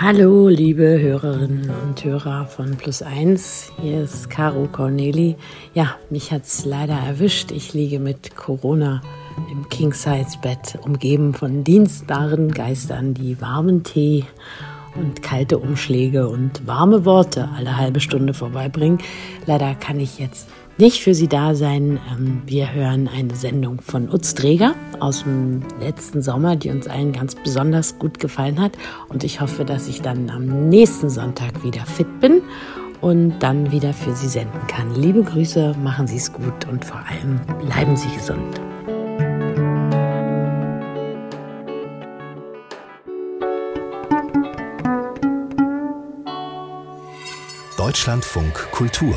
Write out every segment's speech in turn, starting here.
Hallo, liebe Hörerinnen und Hörer von Plus Eins. Hier ist Caro Corneli. Ja, mich hat's leider erwischt. Ich liege mit Corona im King-Size-Bett, umgeben von dienstbaren Geistern, die warmen Tee und kalte Umschläge und warme Worte alle halbe Stunde vorbeibringen. Leider kann ich jetzt nicht für Sie da sein. Ähm, wir hören eine Sendung von Utz Träger aus dem letzten Sommer, die uns allen ganz besonders gut gefallen hat. Und ich hoffe, dass ich dann am nächsten Sonntag wieder fit bin und dann wieder für Sie senden kann. Liebe Grüße, machen Sie es gut und vor allem bleiben Sie gesund. Deutschlandfunk Kultur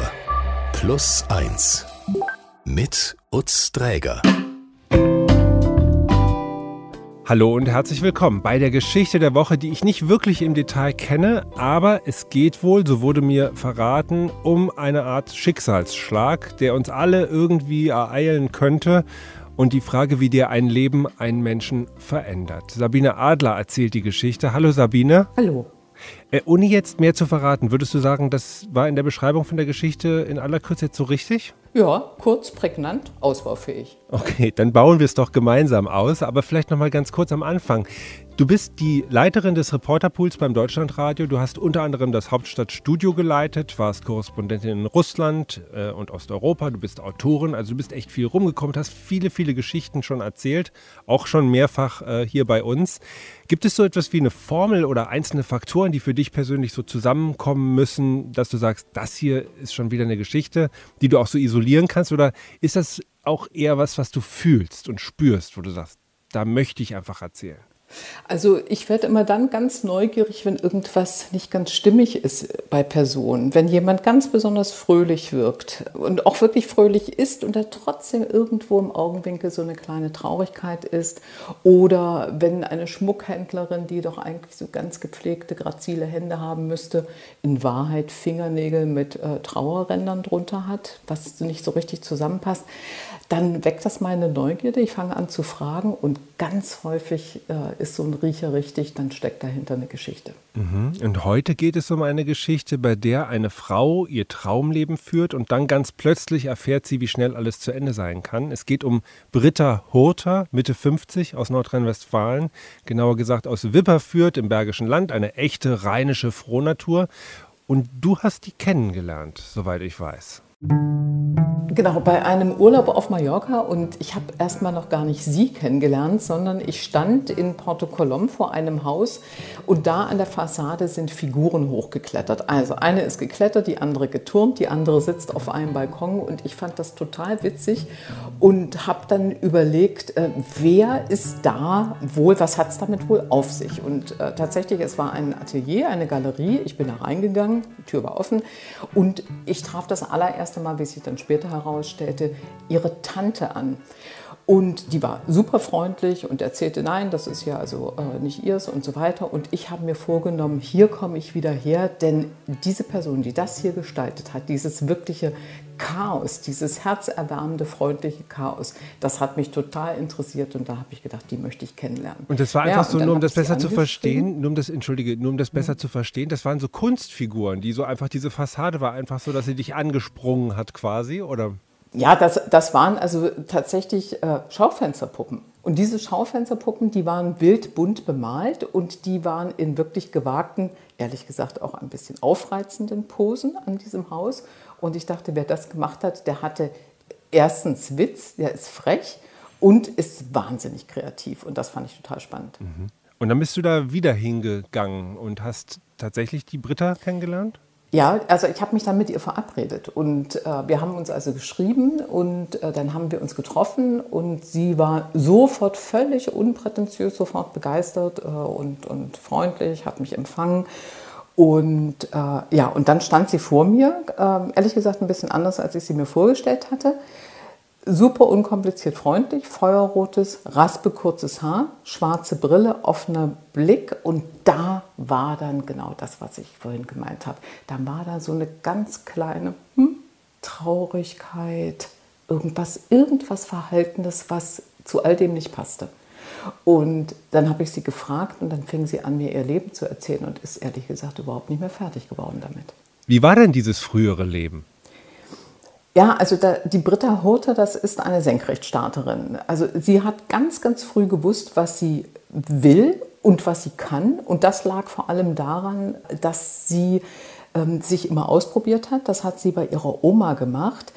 Plus 1 mit Utz Dräger. Hallo und herzlich willkommen bei der Geschichte der Woche, die ich nicht wirklich im Detail kenne, aber es geht wohl, so wurde mir verraten, um eine Art Schicksalsschlag, der uns alle irgendwie ereilen könnte und die Frage, wie der ein Leben, einen Menschen verändert. Sabine Adler erzählt die Geschichte. Hallo Sabine. Hallo. Äh, ohne jetzt mehr zu verraten, würdest du sagen, das war in der Beschreibung von der Geschichte in aller Kürze jetzt so richtig? Ja, kurz, prägnant, ausbaufähig. Okay, dann bauen wir es doch gemeinsam aus. Aber vielleicht noch mal ganz kurz am Anfang. Du bist die Leiterin des Reporterpools beim Deutschlandradio. Du hast unter anderem das Hauptstadtstudio geleitet, warst Korrespondentin in Russland äh, und Osteuropa. Du bist Autorin, also du bist echt viel rumgekommen, hast viele, viele Geschichten schon erzählt, auch schon mehrfach äh, hier bei uns. Gibt es so etwas wie eine Formel oder einzelne Faktoren, die für dich persönlich so zusammenkommen müssen, dass du sagst, das hier ist schon wieder eine Geschichte, die du auch so isolieren kannst? Oder ist das auch eher was, was du fühlst und spürst, wo du sagst, da möchte ich einfach erzählen? Also ich werde immer dann ganz neugierig, wenn irgendwas nicht ganz stimmig ist bei Personen. Wenn jemand ganz besonders fröhlich wirkt und auch wirklich fröhlich ist und da trotzdem irgendwo im Augenwinkel so eine kleine Traurigkeit ist. Oder wenn eine Schmuckhändlerin, die doch eigentlich so ganz gepflegte, grazile Hände haben müsste, in Wahrheit Fingernägel mit äh, Trauerrändern drunter hat, was nicht so richtig zusammenpasst dann weckt das meine Neugierde. Ich fange an zu fragen und ganz häufig äh, ist so ein Riecher richtig, dann steckt dahinter eine Geschichte. Mhm. Und heute geht es um eine Geschichte, bei der eine Frau ihr Traumleben führt und dann ganz plötzlich erfährt sie, wie schnell alles zu Ende sein kann. Es geht um Britta Hurter, Mitte 50 aus Nordrhein-Westfalen, genauer gesagt aus Wipperfürth im Bergischen Land, eine echte rheinische Frohnatur. Und du hast die kennengelernt, soweit ich weiß. Genau, bei einem Urlaub auf Mallorca und ich habe erstmal noch gar nicht sie kennengelernt, sondern ich stand in Porto Colom vor einem Haus und da an der Fassade sind Figuren hochgeklettert. Also eine ist geklettert, die andere geturnt, die andere sitzt auf einem Balkon und ich fand das total witzig und habe dann überlegt, äh, wer ist da wohl, was hat es damit wohl auf sich? Und äh, tatsächlich, es war ein Atelier, eine Galerie, ich bin da reingegangen, die Tür war offen und ich traf das allererste erste Mal, wie sich dann später herausstellte, ihre Tante an. Und die war super freundlich und erzählte, nein, das ist ja also äh, nicht ihrs und so weiter. Und ich habe mir vorgenommen, hier komme ich wieder her, denn diese Person, die das hier gestaltet hat, dieses wirkliche Chaos, dieses herzerwärmende, freundliche Chaos, das hat mich total interessiert und da habe ich gedacht, die möchte ich kennenlernen. Und das war einfach ja, so, nur um das besser zu verstehen, nur um das, entschuldige, nur um das besser mhm. zu verstehen, das waren so Kunstfiguren, die so einfach, diese Fassade war einfach so, dass sie dich angesprungen hat quasi, oder? Ja, das, das waren also tatsächlich äh, Schaufensterpuppen. Und diese Schaufensterpuppen, die waren wild bunt bemalt und die waren in wirklich gewagten, ehrlich gesagt auch ein bisschen aufreizenden Posen an diesem Haus. Und ich dachte, wer das gemacht hat, der hatte erstens Witz, der ist frech und ist wahnsinnig kreativ. Und das fand ich total spannend. Mhm. Und dann bist du da wieder hingegangen und hast tatsächlich die Britta kennengelernt? Ja, also ich habe mich dann mit ihr verabredet und äh, wir haben uns also geschrieben und äh, dann haben wir uns getroffen und sie war sofort völlig unprätentiös, sofort begeistert äh, und, und freundlich, hat mich empfangen und äh, ja, und dann stand sie vor mir, äh, ehrlich gesagt ein bisschen anders, als ich sie mir vorgestellt hatte. Super unkompliziert freundlich, feuerrotes, raspekurzes Haar, schwarze Brille, offener Blick und da war dann genau das, was ich vorhin gemeint habe. Da war da so eine ganz kleine hm, Traurigkeit, irgendwas, irgendwas Verhaltenes, was zu all dem nicht passte. Und dann habe ich sie gefragt und dann fing sie an, mir ihr Leben zu erzählen und ist ehrlich gesagt überhaupt nicht mehr fertig geworden damit. Wie war denn dieses frühere Leben? Ja, also da, die Britta Hurte, das ist eine Senkrechtstarterin. Also sie hat ganz, ganz früh gewusst, was sie will und was sie kann. Und das lag vor allem daran, dass sie ähm, sich immer ausprobiert hat. Das hat sie bei ihrer Oma gemacht.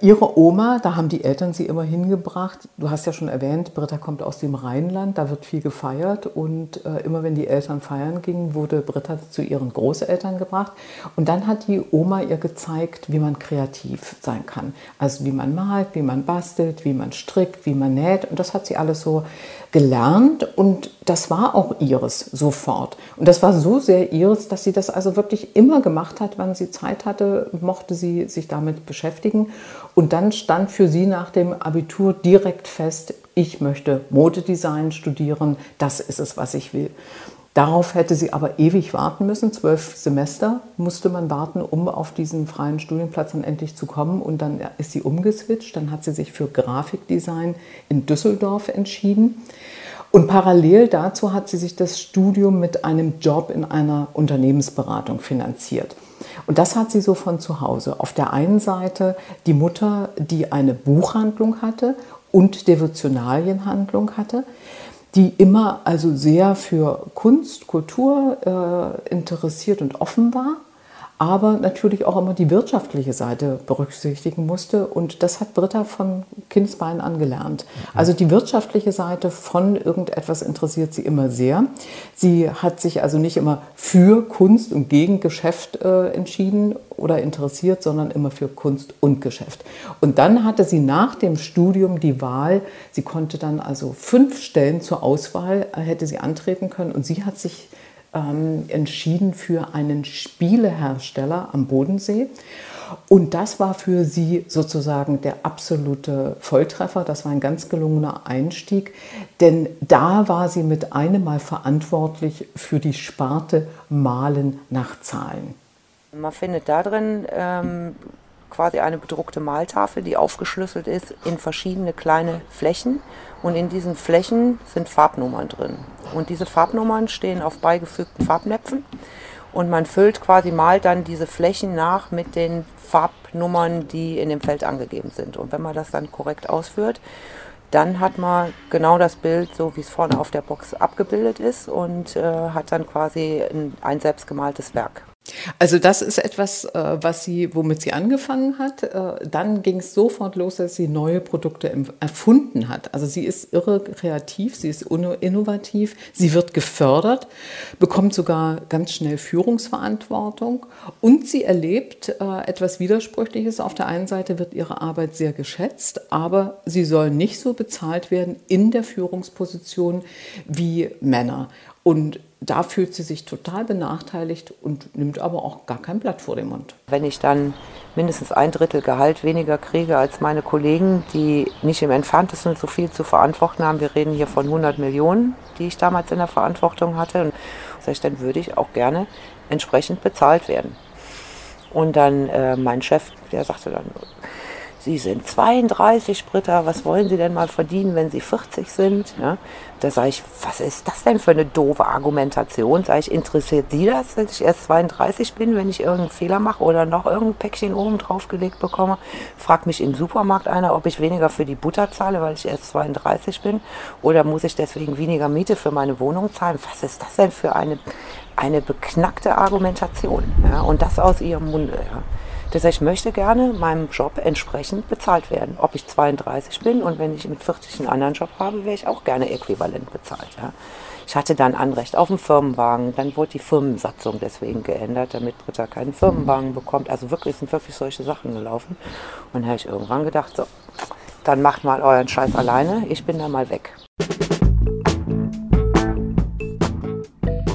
Ihre Oma, da haben die Eltern sie immer hingebracht. Du hast ja schon erwähnt, Britta kommt aus dem Rheinland, da wird viel gefeiert und äh, immer wenn die Eltern feiern gingen, wurde Britta zu ihren Großeltern gebracht. Und dann hat die Oma ihr gezeigt, wie man kreativ sein kann. Also wie man malt, wie man bastelt, wie man strickt, wie man näht. Und das hat sie alles so gelernt und das war auch ihres sofort. Und das war so sehr ihres, dass sie das also wirklich immer gemacht hat, wann sie Zeit hatte, mochte sie sich damit beschäftigen. Und dann stand für sie nach dem Abitur direkt fest, ich möchte Modedesign studieren, das ist es, was ich will. Darauf hätte sie aber ewig warten müssen. Zwölf Semester musste man warten, um auf diesen freien Studienplatz dann endlich zu kommen. Und dann ist sie umgeswitcht. Dann hat sie sich für Grafikdesign in Düsseldorf entschieden. Und parallel dazu hat sie sich das Studium mit einem Job in einer Unternehmensberatung finanziert. Und das hat sie so von zu Hause. Auf der einen Seite die Mutter, die eine Buchhandlung hatte und Devotionalienhandlung hatte die immer also sehr für Kunst, Kultur äh, interessiert und offen war aber natürlich auch immer die wirtschaftliche Seite berücksichtigen musste. Und das hat Britta von Kindsbein an gelernt. Also die wirtschaftliche Seite von irgendetwas interessiert sie immer sehr. Sie hat sich also nicht immer für Kunst und gegen Geschäft äh, entschieden oder interessiert, sondern immer für Kunst und Geschäft. Und dann hatte sie nach dem Studium die Wahl, sie konnte dann also fünf Stellen zur Auswahl, äh, hätte sie antreten können. Und sie hat sich ähm, entschieden für einen Spielehersteller am Bodensee. Und das war für sie sozusagen der absolute Volltreffer. Das war ein ganz gelungener Einstieg, denn da war sie mit einem Mal verantwortlich für die Sparte Malen nach Zahlen. Man findet da drin ähm, quasi eine bedruckte Maltafel, die aufgeschlüsselt ist in verschiedene kleine Flächen. Und in diesen Flächen sind Farbnummern drin. Und diese Farbnummern stehen auf beigefügten Farbnäpfen. Und man füllt quasi, malt dann diese Flächen nach mit den Farbnummern, die in dem Feld angegeben sind. Und wenn man das dann korrekt ausführt, dann hat man genau das Bild, so wie es vorne auf der Box abgebildet ist und äh, hat dann quasi ein, ein selbstgemaltes Werk. Also das ist etwas, äh, was sie, womit sie angefangen hat. Äh, dann ging es sofort los, dass sie neue Produkte erfunden hat. Also sie ist irre kreativ, sie ist innovativ, sie wird gefördert, bekommt sogar ganz schnell Führungsverantwortung und sie erlebt äh, etwas Widersprüchliches. Auf der einen Seite wird ihre Arbeit sehr geschätzt, aber sie soll nicht so bezahlt werden in der Führungsposition wie Männer. Und da fühlt sie sich total benachteiligt und nimmt aber auch gar kein Blatt vor den Mund. Wenn ich dann mindestens ein Drittel Gehalt weniger kriege als meine Kollegen, die nicht im entferntesten so viel zu verantworten haben, wir reden hier von 100 Millionen, die ich damals in der Verantwortung hatte, und ich, dann würde ich auch gerne entsprechend bezahlt werden. Und dann äh, mein Chef, der sagte dann, Sie sind 32, Britta, was wollen Sie denn mal verdienen, wenn Sie 40 sind? Ja, da sage ich, was ist das denn für eine doofe Argumentation? Sage ich, interessiert Sie das, dass ich erst 32 bin, wenn ich irgendeinen Fehler mache oder noch irgendein Päckchen oben drauf gelegt bekomme? Fragt mich im Supermarkt einer, ob ich weniger für die Butter zahle, weil ich erst 32 bin? Oder muss ich deswegen weniger Miete für meine Wohnung zahlen? Was ist das denn für eine, eine beknackte Argumentation? Ja, und das aus Ihrem Munde. Ja. Das heißt, ich möchte gerne meinem Job entsprechend bezahlt werden. Ob ich 32 bin und wenn ich mit 40 einen anderen Job habe, wäre ich auch gerne äquivalent bezahlt. Ja. Ich hatte dann Anrecht auf einen Firmenwagen. Dann wurde die Firmensatzung deswegen geändert, damit Britta keinen Firmenwagen bekommt. Also wirklich sind wirklich solche Sachen gelaufen. Und dann habe ich irgendwann gedacht, so, dann macht mal euren Scheiß alleine. Ich bin da mal weg.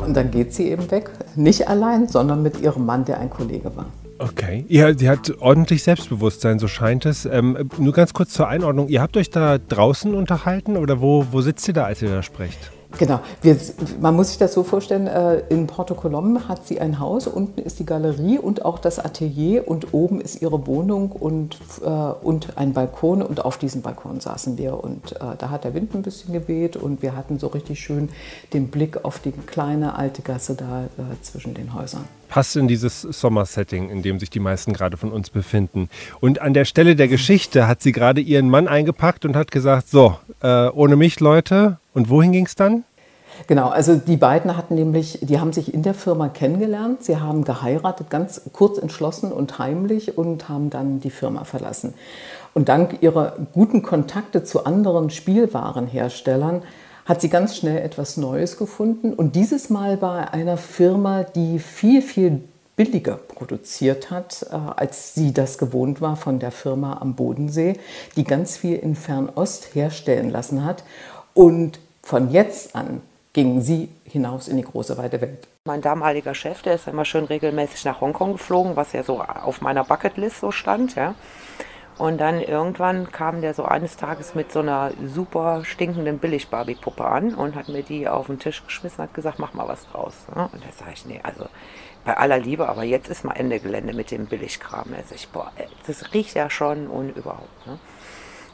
Und dann geht sie eben weg. Nicht allein, sondern mit ihrem Mann, der ein Kollege war. Okay. Ja, sie hat ordentlich Selbstbewusstsein, so scheint es. Ähm, nur ganz kurz zur Einordnung. Ihr habt euch da draußen unterhalten oder wo, wo sitzt ihr da, als ihr da sprecht? Genau. Wir, man muss sich das so vorstellen, äh, in Porto Colom hat sie ein Haus, unten ist die Galerie und auch das Atelier und oben ist ihre Wohnung und, äh, und ein Balkon und auf diesem Balkon saßen wir und äh, da hat der Wind ein bisschen geweht und wir hatten so richtig schön den Blick auf die kleine alte Gasse da zwischen den Häusern passt in dieses Sommersetting, in dem sich die meisten gerade von uns befinden. Und an der Stelle der Geschichte hat sie gerade ihren Mann eingepackt und hat gesagt, so, ohne mich Leute. Und wohin ging es dann? Genau, also die beiden hatten nämlich, die haben sich in der Firma kennengelernt, sie haben geheiratet, ganz kurz entschlossen und heimlich und haben dann die Firma verlassen. Und dank ihrer guten Kontakte zu anderen Spielwarenherstellern hat sie ganz schnell etwas Neues gefunden und dieses Mal bei einer Firma, die viel, viel billiger produziert hat, äh, als sie das gewohnt war von der Firma am Bodensee, die ganz viel in Fernost herstellen lassen hat. Und von jetzt an ging sie hinaus in die große weite Welt. Mein damaliger Chef, der ist immer schön regelmäßig nach Hongkong geflogen, was ja so auf meiner Bucketlist so stand. Ja. Und dann irgendwann kam der so eines Tages mit so einer super stinkenden Billig-Barbie-Puppe an und hat mir die auf den Tisch geschmissen und hat gesagt, mach mal was draus. Und da sage ich, nee, also bei aller Liebe, aber jetzt ist mal Ende Gelände mit dem Billigkram. Sag ich, boah, das riecht ja schon und überhaupt. Ne?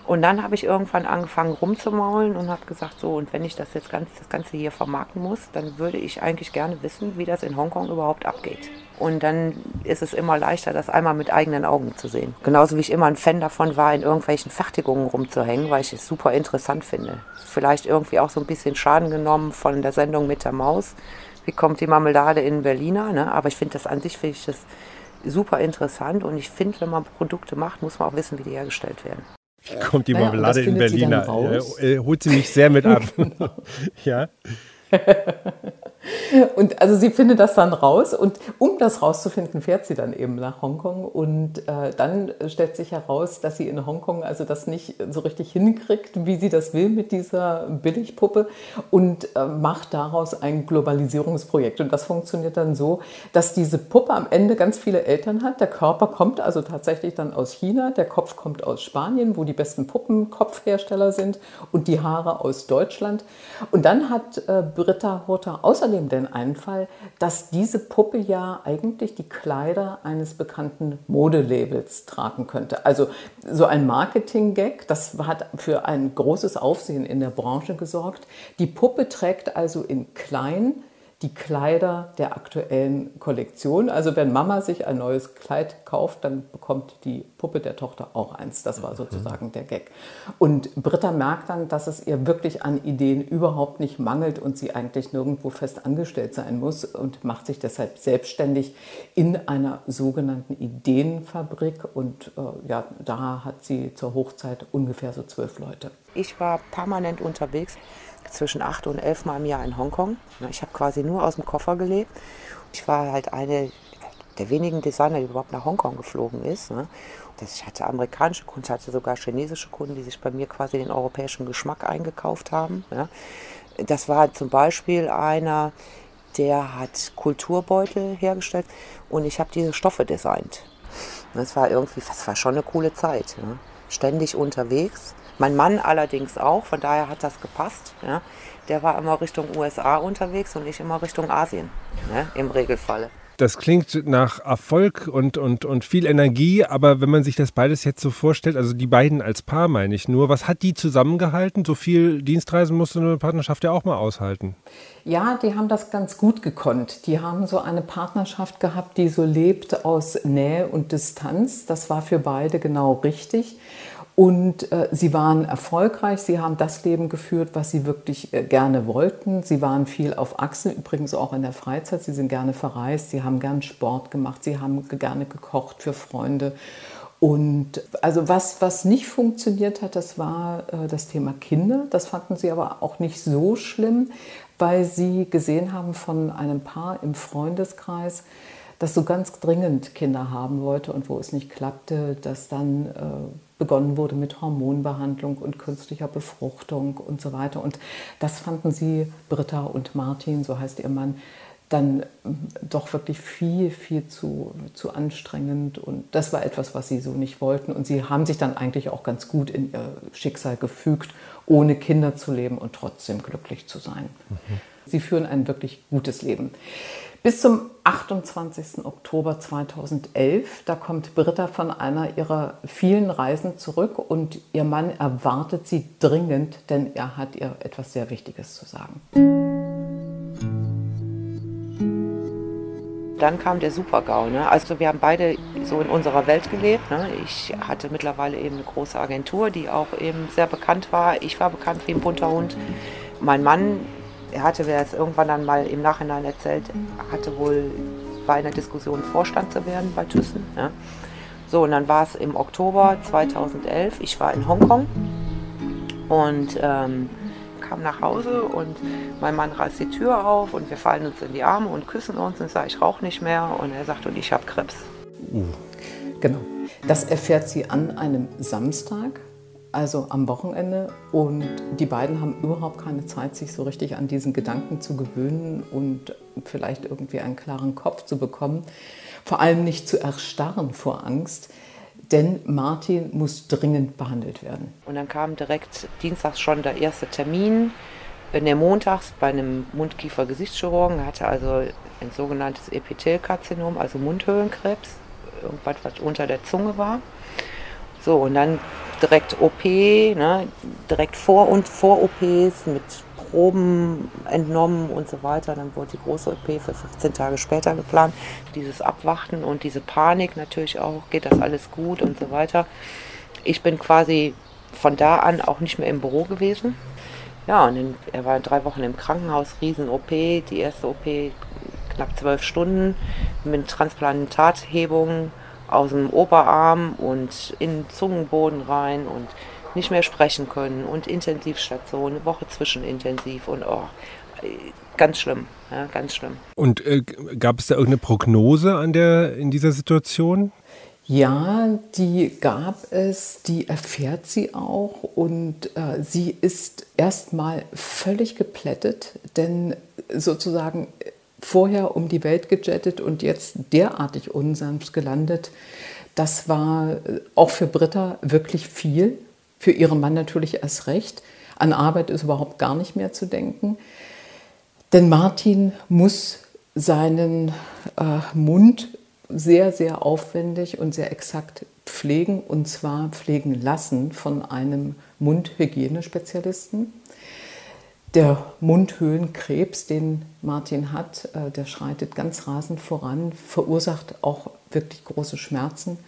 Und dann habe ich irgendwann angefangen rumzumaulen und habe gesagt, so, und wenn ich das jetzt ganz, das Ganze hier vermarkten muss, dann würde ich eigentlich gerne wissen, wie das in Hongkong überhaupt abgeht. Und dann ist es immer leichter, das einmal mit eigenen Augen zu sehen. Genauso wie ich immer ein Fan davon war, in irgendwelchen Fertigungen rumzuhängen, weil ich es super interessant finde. Vielleicht irgendwie auch so ein bisschen Schaden genommen von der Sendung mit der Maus. Wie kommt die Marmelade in Berliner? Ne? Aber ich finde das an sich finde ich das super interessant und ich finde, wenn man Produkte macht, muss man auch wissen, wie die hergestellt werden. Wie kommt die Marmelade naja, in Berliner? Ja, äh, holt sie mich sehr mit ab. genau. ja. und also sie findet das dann raus und um das rauszufinden, fährt sie dann eben nach Hongkong und äh, dann stellt sich heraus, dass sie in Hongkong also das nicht so richtig hinkriegt, wie sie das will mit dieser Billigpuppe und äh, macht daraus ein Globalisierungsprojekt und das funktioniert dann so, dass diese Puppe am Ende ganz viele Eltern hat. Der Körper kommt also tatsächlich dann aus China, der Kopf kommt aus Spanien, wo die besten Puppenkopfhersteller sind und die Haare aus Deutschland und dann hat äh, Britta Hurter außerdem den Einfall, dass diese Puppe ja eigentlich die Kleider eines bekannten Modelabels tragen könnte. Also so ein Marketing-Gag, das hat für ein großes Aufsehen in der Branche gesorgt. Die Puppe trägt also in klein die Kleider der aktuellen Kollektion. Also wenn Mama sich ein neues Kleid kauft, dann bekommt die Puppe der Tochter auch eins. Das war sozusagen der Gag. Und Britta merkt dann, dass es ihr wirklich an Ideen überhaupt nicht mangelt und sie eigentlich nirgendwo fest angestellt sein muss und macht sich deshalb selbstständig in einer sogenannten Ideenfabrik. Und äh, ja, da hat sie zur Hochzeit ungefähr so zwölf Leute. Ich war permanent unterwegs zwischen acht und elf Mal im Jahr in Hongkong. Ich habe quasi nur aus dem Koffer gelebt. Ich war halt eine der wenigen Designer, die überhaupt nach Hongkong geflogen ist. Ne? Ich hatte amerikanische Kunden, ich hatte sogar chinesische Kunden, die sich bei mir quasi den europäischen Geschmack eingekauft haben. Das war zum Beispiel einer, der hat Kulturbeutel hergestellt und ich habe diese Stoffe designt. Das war irgendwie, das war schon eine coole Zeit. Ständig unterwegs mein Mann allerdings auch, von daher hat das gepasst. Ja. Der war immer Richtung USA unterwegs und ich immer Richtung Asien, ne, im Regelfalle. Das klingt nach Erfolg und, und, und viel Energie, aber wenn man sich das beides jetzt so vorstellt, also die beiden als Paar meine ich nur, was hat die zusammengehalten? So viel Dienstreisen musste eine Partnerschaft ja auch mal aushalten. Ja, die haben das ganz gut gekonnt. Die haben so eine Partnerschaft gehabt, die so lebt aus Nähe und Distanz. Das war für beide genau richtig. Und äh, sie waren erfolgreich, sie haben das Leben geführt, was sie wirklich äh, gerne wollten. Sie waren viel auf Achse, übrigens auch in der Freizeit. Sie sind gerne verreist, sie haben gern Sport gemacht, sie haben gerne gekocht für Freunde. Und also was, was nicht funktioniert hat, das war äh, das Thema Kinder. Das fanden sie aber auch nicht so schlimm, weil sie gesehen haben von einem Paar im Freundeskreis, das so ganz dringend Kinder haben wollte und wo es nicht klappte, dass dann äh, begonnen wurde mit Hormonbehandlung und künstlicher Befruchtung und so weiter. Und das fanden sie, Britta und Martin, so heißt ihr Mann, dann doch wirklich viel, viel zu, zu anstrengend. Und das war etwas, was sie so nicht wollten. Und sie haben sich dann eigentlich auch ganz gut in ihr Schicksal gefügt, ohne Kinder zu leben und trotzdem glücklich zu sein. Mhm. Sie führen ein wirklich gutes Leben. Bis zum 28. Oktober 2011, da kommt Britta von einer ihrer vielen Reisen zurück und ihr Mann erwartet sie dringend, denn er hat ihr etwas sehr Wichtiges zu sagen. Dann kam der Super-GAU. Ne? Also wir haben beide so in unserer Welt gelebt. Ne? Ich hatte mittlerweile eben eine große Agentur, die auch eben sehr bekannt war. Ich war bekannt wie ein bunter Hund. Mein Mann, er hatte mir das irgendwann dann mal im Nachhinein erzählt, hatte wohl, in der Diskussion Vorstand zu werden bei Thyssen. Ne? So, und dann war es im Oktober 2011. Ich war in Hongkong und ähm, kam nach Hause und mein Mann reißt die Tür auf und wir fallen uns in die Arme und küssen uns und sage, ich rauche nicht mehr und er sagt, und ich habe Krebs. Uh. Genau. Das erfährt sie an einem Samstag, also am Wochenende und die beiden haben überhaupt keine Zeit, sich so richtig an diesen Gedanken zu gewöhnen und vielleicht irgendwie einen klaren Kopf zu bekommen. Vor allem nicht zu erstarren vor Angst, denn Martin muss dringend behandelt werden. Und dann kam direkt dienstags schon der erste Termin. Der montags bei einem Mundkiefer-Gesichtschirurgen hatte also ein sogenanntes Epithelkarzinom, also Mundhöhlenkrebs, irgendwas, was unter der Zunge war. So, und dann direkt OP, ne, direkt vor und vor OPs mit Proben entnommen und so weiter. Dann wurde die große OP für 15 Tage später geplant. Dieses Abwarten und diese Panik natürlich auch, geht das alles gut und so weiter. Ich bin quasi von da an auch nicht mehr im Büro gewesen. Ja, und dann, er war drei Wochen im Krankenhaus, Riesen-OP, die erste OP knapp zwölf Stunden mit Transplantathebung aus dem Oberarm und in den Zungenboden rein und nicht mehr sprechen können und Intensivstation, eine Woche zwischen intensiv und oh, ganz schlimm, ja, ganz schlimm. Und äh, gab es da irgendeine Prognose an der, in dieser Situation? Ja, die gab es, die erfährt sie auch und äh, sie ist erstmal völlig geplättet, denn sozusagen vorher um die Welt gejettet und jetzt derartig unsanft gelandet, das war äh, auch für Britta wirklich viel für ihren Mann natürlich erst recht. An Arbeit ist überhaupt gar nicht mehr zu denken. Denn Martin muss seinen äh, Mund sehr, sehr aufwendig und sehr exakt pflegen und zwar pflegen lassen von einem Mundhygienespezialisten. Der Mundhöhlenkrebs, den Martin hat, äh, der schreitet ganz rasend voran, verursacht auch wirklich große Schmerzen.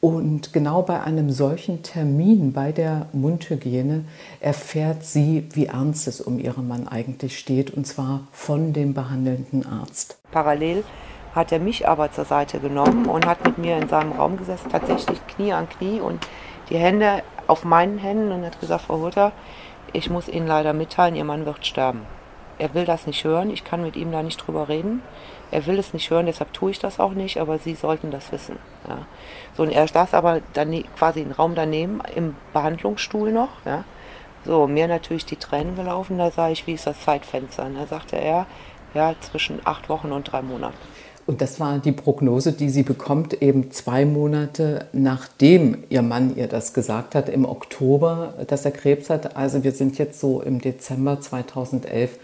Und genau bei einem solchen Termin bei der Mundhygiene erfährt sie, wie ernst es um ihren Mann eigentlich steht, und zwar von dem behandelnden Arzt. Parallel hat er mich aber zur Seite genommen und hat mit mir in seinem Raum gesessen, tatsächlich Knie an Knie und die Hände auf meinen Händen und hat gesagt, Frau Hutter, ich muss Ihnen leider mitteilen, Ihr Mann wird sterben. Er will das nicht hören, ich kann mit ihm da nicht drüber reden. Er will es nicht hören, deshalb tue ich das auch nicht, aber Sie sollten das wissen. Ja. So, und er saß aber dann quasi einen Raum daneben im Behandlungsstuhl noch. Ja. So, mir natürlich die Tränen gelaufen, da sah ich, wie ist das Zeitfenster? Und da sagte er, ja, zwischen acht Wochen und drei Monaten. Und das war die Prognose, die sie bekommt, eben zwei Monate nachdem ihr Mann ihr das gesagt hat, im Oktober, dass er Krebs hat. Also wir sind jetzt so im Dezember 2011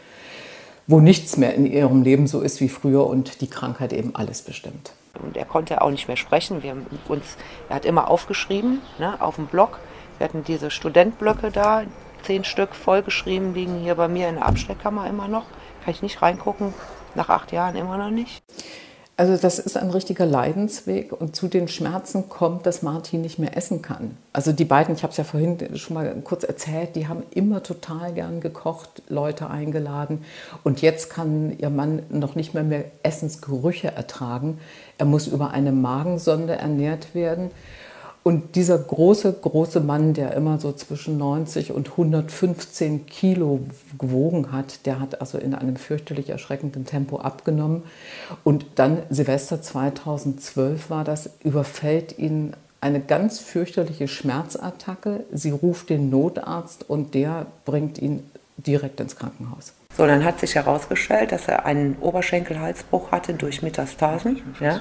wo nichts mehr in ihrem Leben so ist wie früher und die Krankheit eben alles bestimmt. Und er konnte auch nicht mehr sprechen. Wir haben uns, er hat immer aufgeschrieben ne, auf dem Blog. Wir hatten diese Studentblöcke da, zehn Stück vollgeschrieben, liegen hier bei mir in der Abstellkammer immer noch. Kann ich nicht reingucken, nach acht Jahren immer noch nicht. Also das ist ein richtiger Leidensweg und zu den Schmerzen kommt, dass Martin nicht mehr essen kann. Also die beiden, ich habe es ja vorhin schon mal kurz erzählt, die haben immer total gern gekocht, Leute eingeladen und jetzt kann ihr Mann noch nicht mehr mehr Essensgerüche ertragen. Er muss über eine Magensonde ernährt werden und dieser große, große Mann, der immer so zwischen 90 und 115 Kilo gewogen hat, der hat also in einem fürchterlich erschreckenden Tempo abgenommen. Und dann Silvester 2012 war das, überfällt ihn eine ganz fürchterliche Schmerzattacke. Sie ruft den Notarzt und der bringt ihn direkt ins Krankenhaus. So, dann hat sich herausgestellt, dass er einen Oberschenkelhalsbruch hatte durch Metastasen. Ja?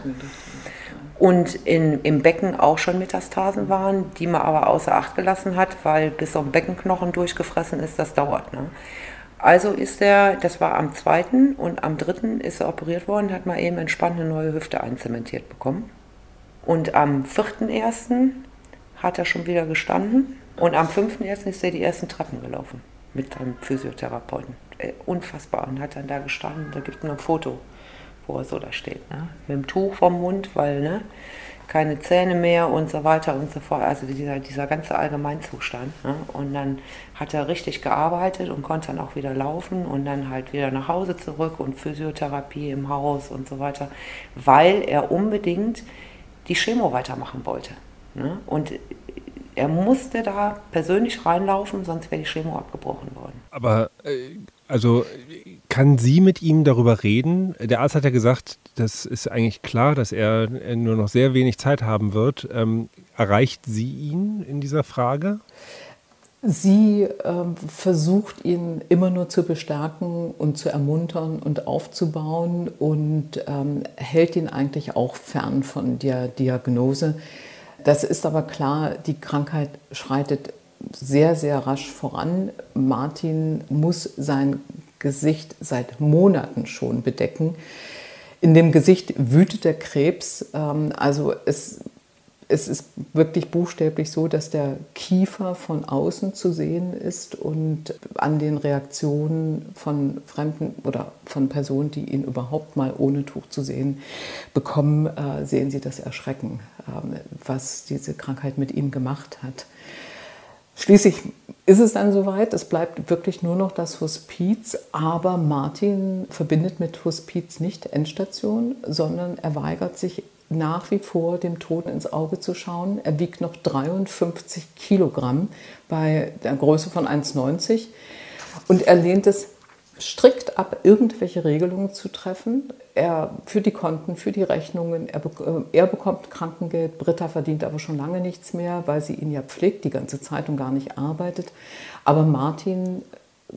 Und in, im Becken auch schon Metastasen waren, die man aber außer Acht gelassen hat, weil bis ein Beckenknochen durchgefressen ist, das dauert. Ne? Also ist er, das war am zweiten und am dritten ist er operiert worden, hat man eben entspannt eine neue Hüfte einzementiert bekommen. Und am vierten ersten hat er schon wieder gestanden und am fünften ersten ist er die ersten Treppen gelaufen mit einem Physiotherapeuten. Äh, unfassbar. Und hat dann da gestanden, da gibt es ein Foto, wo er so da steht. Ne? Mit dem Tuch vom Mund, weil ne, keine Zähne mehr und so weiter und so fort. Also dieser, dieser ganze Allgemeinzustand. Ne? Und dann hat er richtig gearbeitet und konnte dann auch wieder laufen und dann halt wieder nach Hause zurück und Physiotherapie im Haus und so weiter, weil er unbedingt die Chemo weitermachen wollte. Ne? Und er musste da persönlich reinlaufen, sonst wäre die Chemo abgebrochen worden. Aber äh, also kann sie mit ihm darüber reden? Der Arzt hat ja gesagt, das ist eigentlich klar, dass er nur noch sehr wenig Zeit haben wird. Ähm, erreicht sie ihn in dieser Frage? Sie ähm, versucht ihn immer nur zu bestärken und zu ermuntern und aufzubauen und ähm, hält ihn eigentlich auch fern von der Diagnose. Das ist aber klar, die Krankheit schreitet sehr, sehr rasch voran. Martin muss sein Gesicht seit Monaten schon bedecken. In dem Gesicht wütet der Krebs. Ähm, also es es ist wirklich buchstäblich so, dass der Kiefer von außen zu sehen ist und an den Reaktionen von Fremden oder von Personen, die ihn überhaupt mal ohne Tuch zu sehen bekommen, äh, sehen sie das Erschrecken, äh, was diese Krankheit mit ihm gemacht hat. Schließlich ist es dann soweit, es bleibt wirklich nur noch das Hospiz, aber Martin verbindet mit Hospiz nicht Endstation, sondern er weigert sich nach wie vor dem Tod ins Auge zu schauen. Er wiegt noch 53 Kilogramm bei der Größe von 1,90 und er lehnt es strikt ab, irgendwelche Regelungen zu treffen. Er für die Konten, für die Rechnungen, er, äh, er, bekommt Krankengeld. Britta verdient aber schon lange nichts mehr, weil sie ihn ja pflegt die ganze Zeit und gar nicht arbeitet. Aber Martin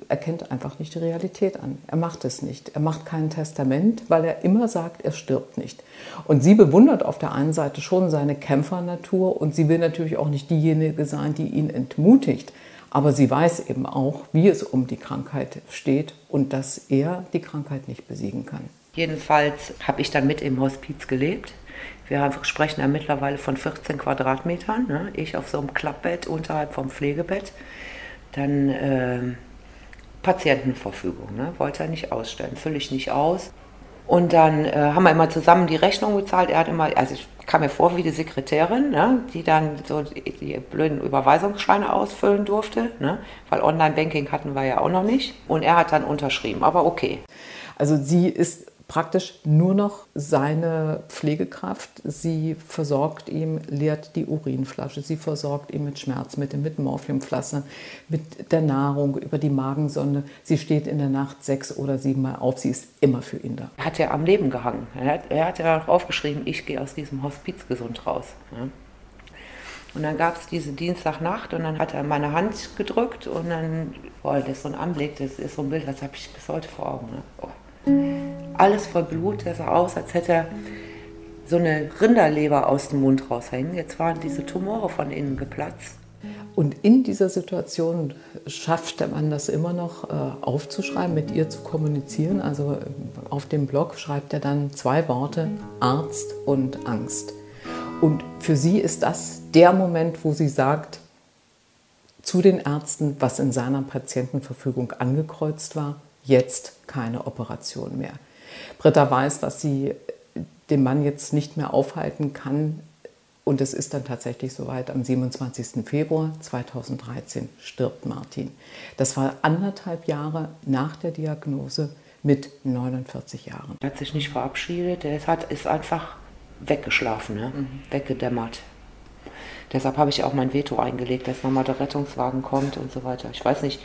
erkennt einfach nicht die Realität an. Er macht es nicht. Er macht kein Testament, weil er immer sagt, er stirbt nicht. Und sie bewundert auf der einen Seite schon seine Kämpfernatur und sie will natürlich auch nicht diejenige sein, die ihn entmutigt. Aber sie weiß eben auch, wie es um die Krankheit steht und dass er die Krankheit nicht besiegen kann. Jedenfalls habe ich dann mit im Hospiz gelebt. Wir sprechen ja mittlerweile von 14 Quadratmetern. Ne? Ich auf so einem Klappbett unterhalb vom Pflegebett. Dann äh, Patientenverfügung. Ne? Wollte er nicht ausstellen, fülle ich nicht aus. Und dann äh, haben wir immer zusammen die Rechnung bezahlt. Er hat immer, also ich kam mir vor wie die Sekretärin, ne, die dann so die, die, blöden Überweisungsscheine ausfüllen durfte, ne, weil Online-Banking hatten wir ja auch noch nicht. Und er hat dann unterschrieben, aber okay. Also sie ist praktisch nur noch seine Pflegekraft. Sie versorgt ihm, leert die Urinflasche, sie versorgt ihn mit Schmerzmitteln, mit Morphiumpflastern, mit der Nahrung, über die Magensonde. Sie steht in der Nacht sechs oder sieben Mal auf, sie ist immer für ihn da. Er hat ja am Leben gehangen. Er hat, er hat ja auch aufgeschrieben, ich gehe aus diesem Hospiz gesund raus. Ja. Und dann gab es diese Dienstagnacht und dann hat er meine Hand gedrückt und dann, boah, das ist so ein Anblick, das ist so ein Bild, das habe ich bis heute vor Augen. Ne? Oh alles voll Blut. Der sah aus, als hätte er so eine Rinderleber aus dem Mund raushängen. Jetzt waren diese Tumore von innen geplatzt. Und in dieser Situation schafft der Mann das immer noch äh, aufzuschreiben, mit ihr zu kommunizieren. Also äh, auf dem Blog schreibt er dann zwei Worte, Arzt und Angst. Und für sie ist das der Moment, wo sie sagt zu den Ärzten, was in seiner Patientenverfügung angekreuzt war, jetzt keine Operation mehr. Britta weiß, dass sie den Mann jetzt nicht mehr aufhalten kann. Und es ist dann tatsächlich soweit. Am 27. Februar 2013 stirbt Martin. Das war anderthalb Jahre nach der Diagnose mit 49 Jahren. Er hat sich nicht verabschiedet. Er hat, ist einfach weggeschlafen, ne? Mhm. weggedämmert. Deshalb habe ich auch mein Veto eingelegt, dass nochmal der Rettungswagen kommt und so weiter. Ich weiß nicht,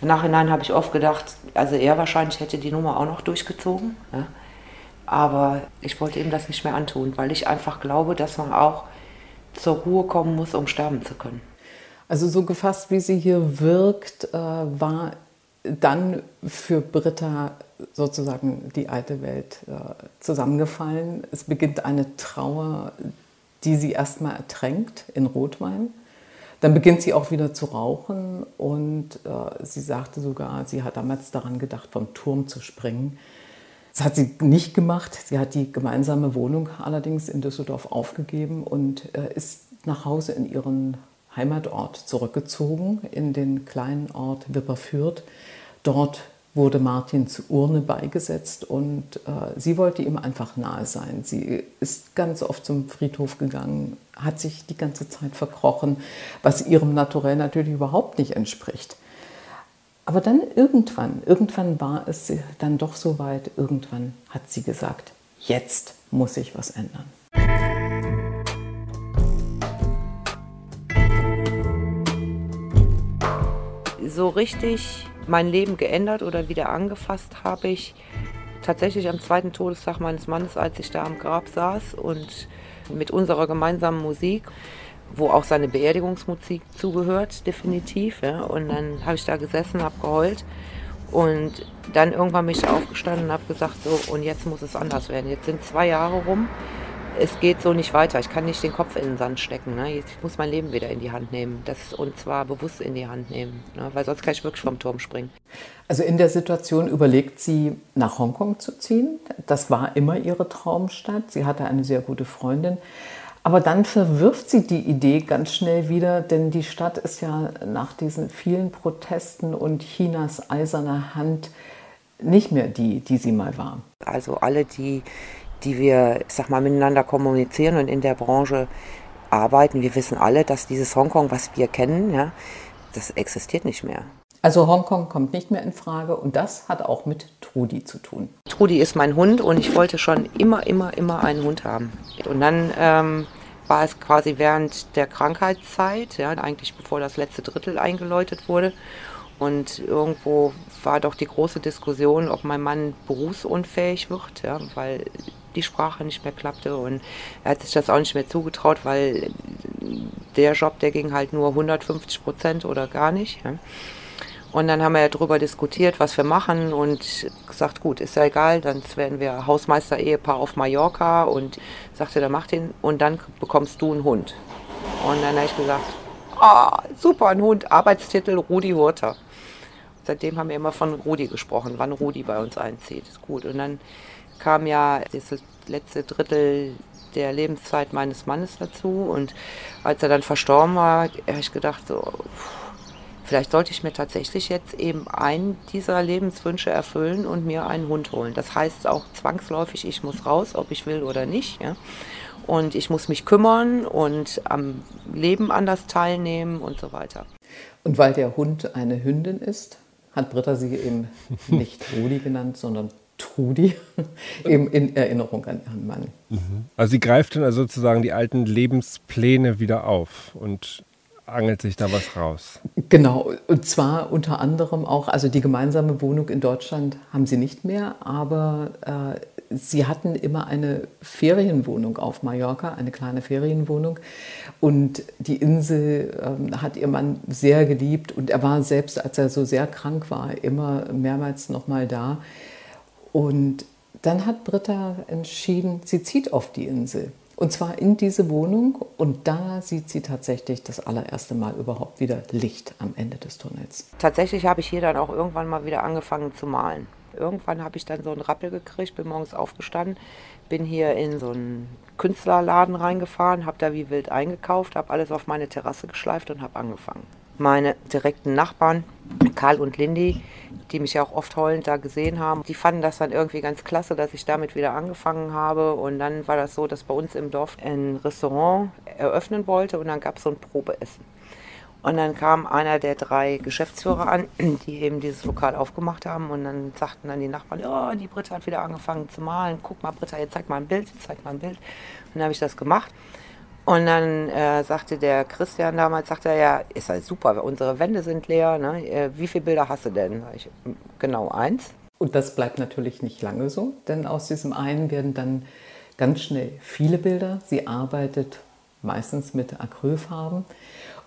im Nachhinein habe ich oft gedacht, also er wahrscheinlich hätte die Nummer auch noch durchgezogen. Ja. Aber ich wollte ihm das nicht mehr antun, weil ich einfach glaube, dass man auch zur Ruhe kommen muss, um sterben zu können. Also so gefasst, wie sie hier wirkt, äh, war dann für Britta sozusagen die alte Welt äh, zusammengefallen. Es beginnt eine Trauer, die sie erstmal ertränkt in Rotwein. Dann beginnt sie auch wieder zu rauchen und äh, sie sagte sogar, sie hat damals daran gedacht, vom Turm zu springen. Das hat sie nicht gemacht. Sie hat die gemeinsame Wohnung allerdings in Düsseldorf aufgegeben und äh, ist nach Hause in ihren Heimatort zurückgezogen, in den kleinen Ort Wipperfürth. Dort wurde Martins Urne beigesetzt und äh, sie wollte ihm einfach nahe sein. Sie ist ganz oft zum Friedhof gegangen, hat sich die ganze Zeit verkrochen, was ihrem Naturell natürlich überhaupt nicht entspricht. Aber dann irgendwann, irgendwann war es dann doch so weit, irgendwann hat sie gesagt, jetzt muss ich was ändern. So richtig mein Leben geändert oder wieder angefasst habe ich tatsächlich am zweiten Todestag meines Mannes, als ich da am Grab saß und mit unserer gemeinsamen Musik, wo auch seine Beerdigungsmusik zugehört, definitiv. Ja. Und dann habe ich da gesessen, habe geheult und dann irgendwann mich aufgestanden und habe gesagt, so, und jetzt muss es anders werden. Jetzt sind zwei Jahre rum es geht so nicht weiter. Ich kann nicht den Kopf in den Sand stecken. Ne? Ich muss mein Leben wieder in die Hand nehmen. Das, und zwar bewusst in die Hand nehmen. Ne? Weil sonst kann ich wirklich vom Turm springen. Also in der Situation überlegt sie, nach Hongkong zu ziehen. Das war immer ihre Traumstadt. Sie hatte eine sehr gute Freundin. Aber dann verwirft sie die Idee ganz schnell wieder, denn die Stadt ist ja nach diesen vielen Protesten und Chinas eiserner Hand nicht mehr die, die sie mal war. Also alle, die die wir, ich sag mal, miteinander kommunizieren und in der Branche arbeiten. Wir wissen alle, dass dieses Hongkong, was wir kennen, ja, das existiert nicht mehr. Also Hongkong kommt nicht mehr in Frage und das hat auch mit Trudi zu tun. Trudi ist mein Hund und ich wollte schon immer, immer, immer einen Hund haben. Und dann ähm, war es quasi während der Krankheitszeit, ja, eigentlich bevor das letzte Drittel eingeläutet wurde. Und irgendwo war doch die große Diskussion, ob mein Mann berufsunfähig wird, ja, weil die Sprache nicht mehr klappte und er hat sich das auch nicht mehr zugetraut, weil der Job, der ging halt nur 150 Prozent oder gar nicht. Ja. Und dann haben wir ja darüber diskutiert, was wir machen und gesagt, gut, ist ja egal, dann werden wir Hausmeister-Ehepaar auf Mallorca und sagte, dann mach den und dann bekommst du einen Hund. Und dann habe ich gesagt, oh, super, ein Hund, Arbeitstitel Rudi Hurter. Seitdem haben wir immer von Rudi gesprochen, wann Rudi bei uns einzieht. Ist gut. Und dann kam ja das letzte Drittel der Lebenszeit meines Mannes dazu. Und als er dann verstorben war, habe ich gedacht, so, vielleicht sollte ich mir tatsächlich jetzt eben einen dieser Lebenswünsche erfüllen und mir einen Hund holen. Das heißt auch zwangsläufig, ich muss raus, ob ich will oder nicht. Ja? Und ich muss mich kümmern und am Leben anders teilnehmen und so weiter. Und weil der Hund eine Hündin ist, hat Britta sie eben nicht Rudi genannt, sondern Trudi, eben in Erinnerung an ihren Mann. Mhm. Also sie greift dann also sozusagen die alten Lebenspläne wieder auf und angelt sich da was raus. Genau, und zwar unter anderem auch, also die gemeinsame Wohnung in Deutschland haben sie nicht mehr, aber äh, sie hatten immer eine Ferienwohnung auf Mallorca, eine kleine Ferienwohnung. Und die Insel ähm, hat ihr Mann sehr geliebt und er war selbst, als er so sehr krank war, immer mehrmals nochmal da. Und dann hat Britta entschieden, sie zieht auf die Insel. Und zwar in diese Wohnung und da sieht sie tatsächlich das allererste Mal überhaupt wieder Licht am Ende des Tunnels. Tatsächlich habe ich hier dann auch irgendwann mal wieder angefangen zu malen. Irgendwann habe ich dann so einen Rappel gekriegt, bin morgens aufgestanden, bin hier in so einen Künstlerladen reingefahren, habe da wie wild eingekauft, habe alles auf meine Terrasse geschleift und habe angefangen. Meine direkten Nachbarn, Karl und Lindy, die mich ja auch oft heulend da gesehen haben, die fanden das dann irgendwie ganz klasse, dass ich damit wieder angefangen habe. Und dann war das so, dass bei uns im Dorf ein Restaurant eröffnen wollte und dann gab es so ein Probeessen. Und dann kam einer der drei Geschäftsführer an, die eben dieses Lokal aufgemacht haben. Und dann sagten dann die Nachbarn, oh, die Britta hat wieder angefangen zu malen. Guck mal, Britta, jetzt zeig mal ein Bild, zeig mal ein Bild. Und dann habe ich das gemacht. Und dann äh, sagte der Christian damals, sagte er, ja, ist halt super, unsere Wände sind leer. Ne? Äh, wie viele Bilder hast du denn? Ich, genau eins. Und das bleibt natürlich nicht lange so, denn aus diesem einen werden dann ganz schnell viele Bilder. Sie arbeitet meistens mit Acrylfarben.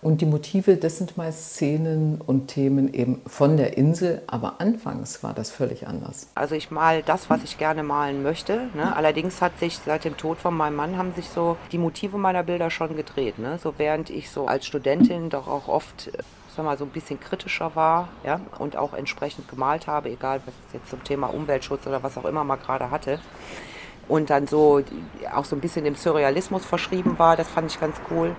Und die Motive, das sind meist Szenen und Themen eben von der Insel, aber anfangs war das völlig anders. Also ich mal das, was ich gerne malen möchte. Ne? Allerdings hat sich seit dem Tod von meinem Mann haben sich so die Motive meiner Bilder schon gedreht. Ne? So während ich so als Studentin doch auch oft sag mal, so ein bisschen kritischer war ja, und auch entsprechend gemalt habe, egal was es jetzt zum Thema Umweltschutz oder was auch immer mal gerade hatte. Und dann so auch so ein bisschen dem Surrealismus verschrieben war, das fand ich ganz cool.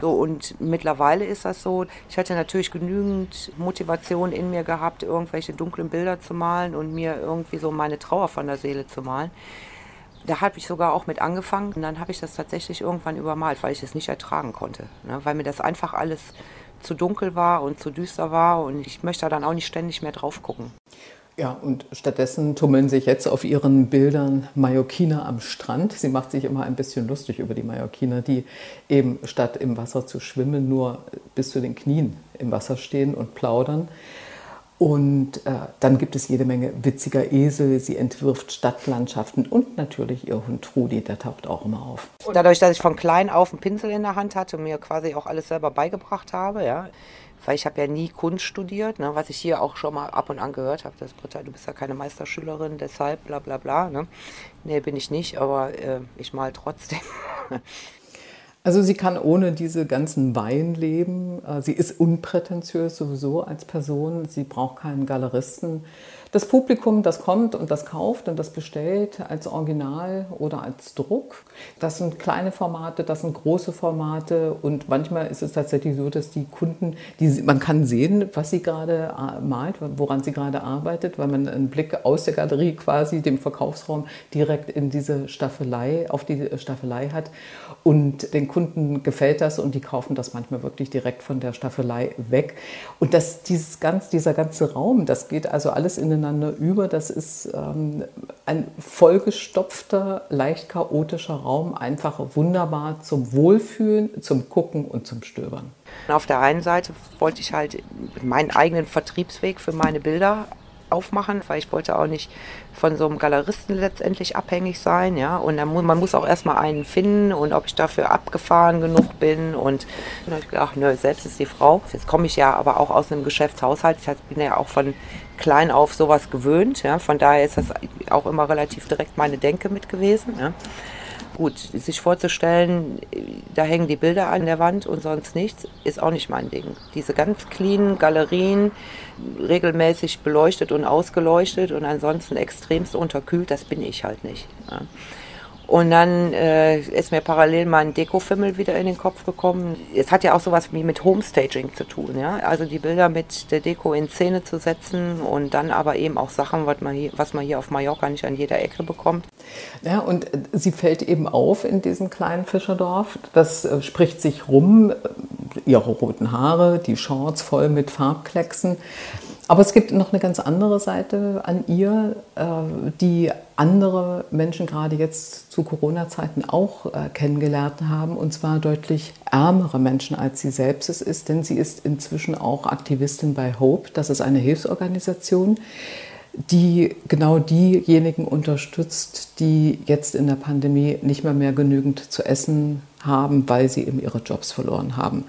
So, und mittlerweile ist das so, ich hatte natürlich genügend Motivation in mir gehabt, irgendwelche dunklen Bilder zu malen und mir irgendwie so meine Trauer von der Seele zu malen. Da habe ich sogar auch mit angefangen und dann habe ich das tatsächlich irgendwann übermalt, weil ich es nicht ertragen konnte. Ne? Weil mir das einfach alles zu dunkel war und zu düster war und ich möchte da dann auch nicht ständig mehr drauf gucken. Ja, und stattdessen tummeln sich jetzt auf ihren Bildern Mallorquiner am Strand. Sie macht sich immer ein bisschen lustig über die Mallorquiner, die eben statt im Wasser zu schwimmen nur bis zu den Knien im Wasser stehen und plaudern. Und äh, dann gibt es jede Menge witziger Esel. Sie entwirft Stadtlandschaften und natürlich ihr Hund Trudi, der taucht auch immer auf. Dadurch, dass ich von klein auf einen Pinsel in der Hand hatte und mir quasi auch alles selber beigebracht habe, ja, weil ich habe ja nie Kunst studiert, ne, was ich hier auch schon mal ab und an gehört habe, dass Britta, du bist ja keine Meisterschülerin, deshalb bla bla bla. Ne? Nee, bin ich nicht, aber äh, ich mal trotzdem. Also sie kann ohne diese ganzen Weihen leben. Äh, sie ist unprätentiös sowieso als Person. Sie braucht keinen Galeristen das Publikum, das kommt und das kauft und das bestellt als Original oder als Druck. Das sind kleine Formate, das sind große Formate und manchmal ist es tatsächlich so, dass die Kunden, die, man kann sehen, was sie gerade äh, malt, woran sie gerade arbeitet, weil man einen Blick aus der Galerie quasi, dem Verkaufsraum, direkt in diese Staffelei, auf die Staffelei hat. Und den Kunden gefällt das und die kaufen das manchmal wirklich direkt von der Staffelei weg. Und das, dieses ganz, dieser ganze Raum, das geht also alles in den ineinander über. Das ist ähm, ein vollgestopfter, leicht chaotischer Raum, einfach wunderbar zum Wohlfühlen, zum Gucken und zum Stöbern. Auf der einen Seite wollte ich halt meinen eigenen Vertriebsweg für meine Bilder aufmachen, weil ich wollte auch nicht von so einem Galeristen letztendlich abhängig sein, ja. Und dann, man muss auch erstmal einen finden und ob ich dafür abgefahren genug bin. Und dann habe ich gedacht, nö, selbst ist die Frau. Jetzt komme ich ja aber auch aus einem Geschäftshaushalt. Ich bin ja auch von klein auf sowas gewöhnt. Ja. Von daher ist das auch immer relativ direkt meine Denke mit gewesen. Ja. Gut, sich vorzustellen, da hängen die Bilder an der Wand und sonst nichts, ist auch nicht mein Ding. Diese ganz cleanen Galerien, regelmäßig beleuchtet und ausgeleuchtet und ansonsten extremst unterkühlt, das bin ich halt nicht. Ja. Und dann äh, ist mir parallel mein Dekofimmel wieder in den Kopf gekommen. Es hat ja auch sowas wie mit Homestaging zu tun, ja. Also die Bilder mit der Deko in Szene zu setzen und dann aber eben auch Sachen, was man hier, was man hier auf Mallorca nicht an jeder Ecke bekommt. Ja, und äh, sie fällt eben auf in diesem kleinen Fischerdorf. Das äh, spricht sich rum. Äh, ihre roten Haare, die Shorts voll mit Farbklecksen. Aber es gibt noch eine ganz andere Seite an ihr, äh, die andere Menschen gerade jetzt zu Corona-Zeiten auch äh, kennengelernt haben, und zwar deutlich ärmere Menschen, als sie selbst es ist, denn sie ist inzwischen auch Aktivistin bei Hope. Das ist eine Hilfsorganisation, die genau diejenigen unterstützt, die jetzt in der Pandemie nicht mehr mehr genügend zu essen haben, weil sie eben ihre Jobs verloren haben.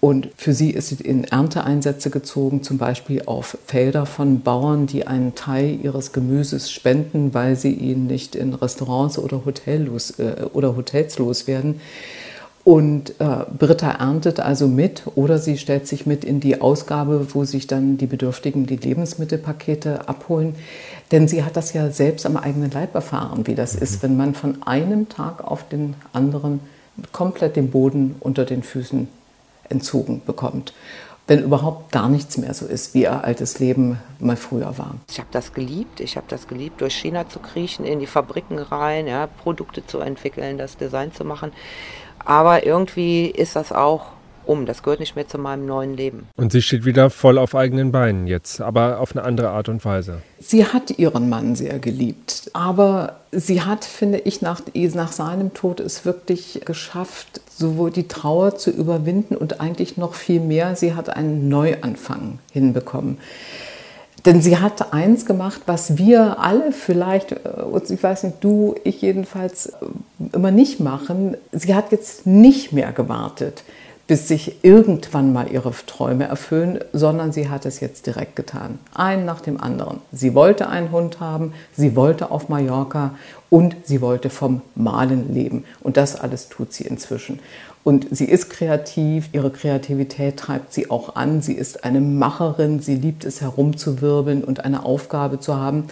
Und für sie ist sie in Ernteeinsätze gezogen, zum Beispiel auf Felder von Bauern, die einen Teil ihres Gemüses spenden, weil sie ihn nicht in Restaurants oder, Hotellos, äh, oder Hotels loswerden. Und äh, Britta erntet also mit oder sie stellt sich mit in die Ausgabe, wo sich dann die Bedürftigen die Lebensmittelpakete abholen. Denn sie hat das ja selbst am eigenen Leib erfahren, wie das mhm. ist, wenn man von einem Tag auf den anderen komplett den Boden unter den Füßen entzogen bekommt. Wenn überhaupt gar nichts mehr so ist, wie ihr altes Leben mal früher war. Ich habe das geliebt. Ich habe das geliebt, durch China zu kriechen, in die Fabriken rein, ja, Produkte zu entwickeln, das Design zu machen. Aber irgendwie ist das auch um. Das gehört nicht mehr zu meinem neuen Leben. Und sie steht wieder voll auf eigenen Beinen jetzt, aber auf eine andere Art und Weise. Sie hat ihren Mann sehr geliebt, aber sie hat, finde ich, nach, nach seinem Tod es wirklich geschafft, sowohl die Trauer zu überwinden und eigentlich noch viel mehr, sie hat einen Neuanfang hinbekommen. Denn sie hat eins gemacht, was wir alle vielleicht, äh, ich weiß nicht, du, ich jedenfalls, äh, immer nicht machen. Sie hat jetzt nicht mehr gewartet, bis sich irgendwann mal ihre Träume erfüllen, sondern sie hat es jetzt direkt getan. Einen nach dem anderen. Sie wollte einen Hund haben, sie wollte auf Mallorca und sie wollte vom Malen leben. Und das alles tut sie inzwischen. Und sie ist kreativ, ihre Kreativität treibt sie auch an. Sie ist eine Macherin, sie liebt es herumzuwirbeln und eine Aufgabe zu haben.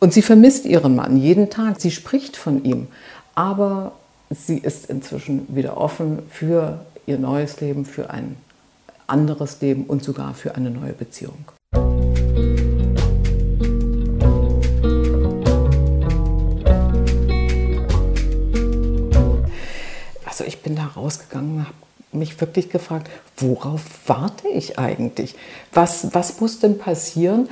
Und sie vermisst ihren Mann jeden Tag. Sie spricht von ihm. Aber sie ist inzwischen wieder offen für ihr neues Leben, für ein anderes Leben und sogar für eine neue Beziehung. Also ich bin da rausgegangen, habe mich wirklich gefragt, worauf warte ich eigentlich? Was, was muss denn passieren?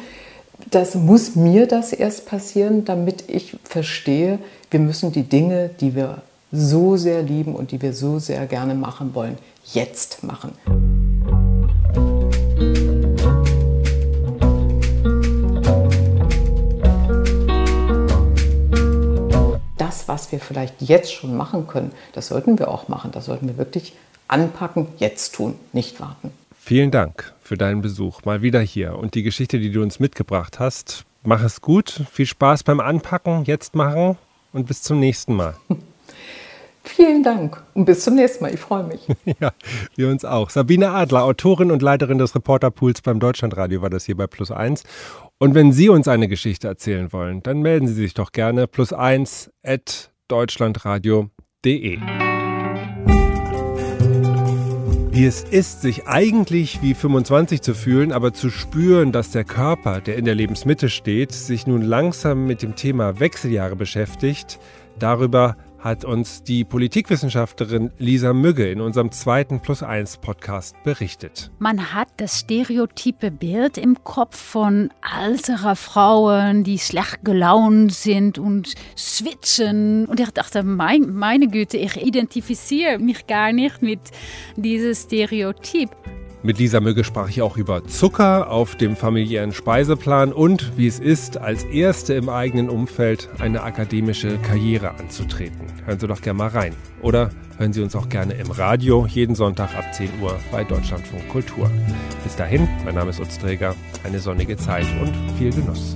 Das muss mir das erst passieren, damit ich verstehe, wir müssen die Dinge, die wir so sehr lieben und die wir so sehr gerne machen wollen, jetzt machen. Das, was wir vielleicht jetzt schon machen können, das sollten wir auch machen. Das sollten wir wirklich anpacken, jetzt tun, nicht warten. Vielen Dank für deinen Besuch mal wieder hier und die Geschichte, die du uns mitgebracht hast. Mach es gut, viel Spaß beim Anpacken, jetzt machen und bis zum nächsten Mal. Vielen Dank und bis zum nächsten Mal. Ich freue mich. ja, wir uns auch. Sabine Adler, Autorin und Leiterin des Reporterpools beim Deutschlandradio, war das hier bei Plus 1. Und wenn Sie uns eine Geschichte erzählen wollen, dann melden Sie sich doch gerne plus 1 at deutschlandradio.de. Wie es ist, sich eigentlich wie 25 zu fühlen, aber zu spüren, dass der Körper, der in der Lebensmitte steht, sich nun langsam mit dem Thema Wechseljahre beschäftigt, darüber hat uns die Politikwissenschaftlerin Lisa Mügge in unserem zweiten Plus 1 Podcast berichtet. Man hat das stereotype Bild im Kopf von älterer Frauen, die schlecht gelaunt sind und switchen. Und ich dachte, mein, meine Güte, ich identifiziere mich gar nicht mit diesem Stereotyp. Mit Lisa Mügge sprach ich auch über Zucker auf dem familiären Speiseplan und wie es ist, als Erste im eigenen Umfeld eine akademische Karriere anzutreten. Hören Sie doch gerne mal rein. Oder hören Sie uns auch gerne im Radio jeden Sonntag ab 10 Uhr bei Deutschlandfunk Kultur. Bis dahin, mein Name ist Utz Träger, eine sonnige Zeit und viel Genuss.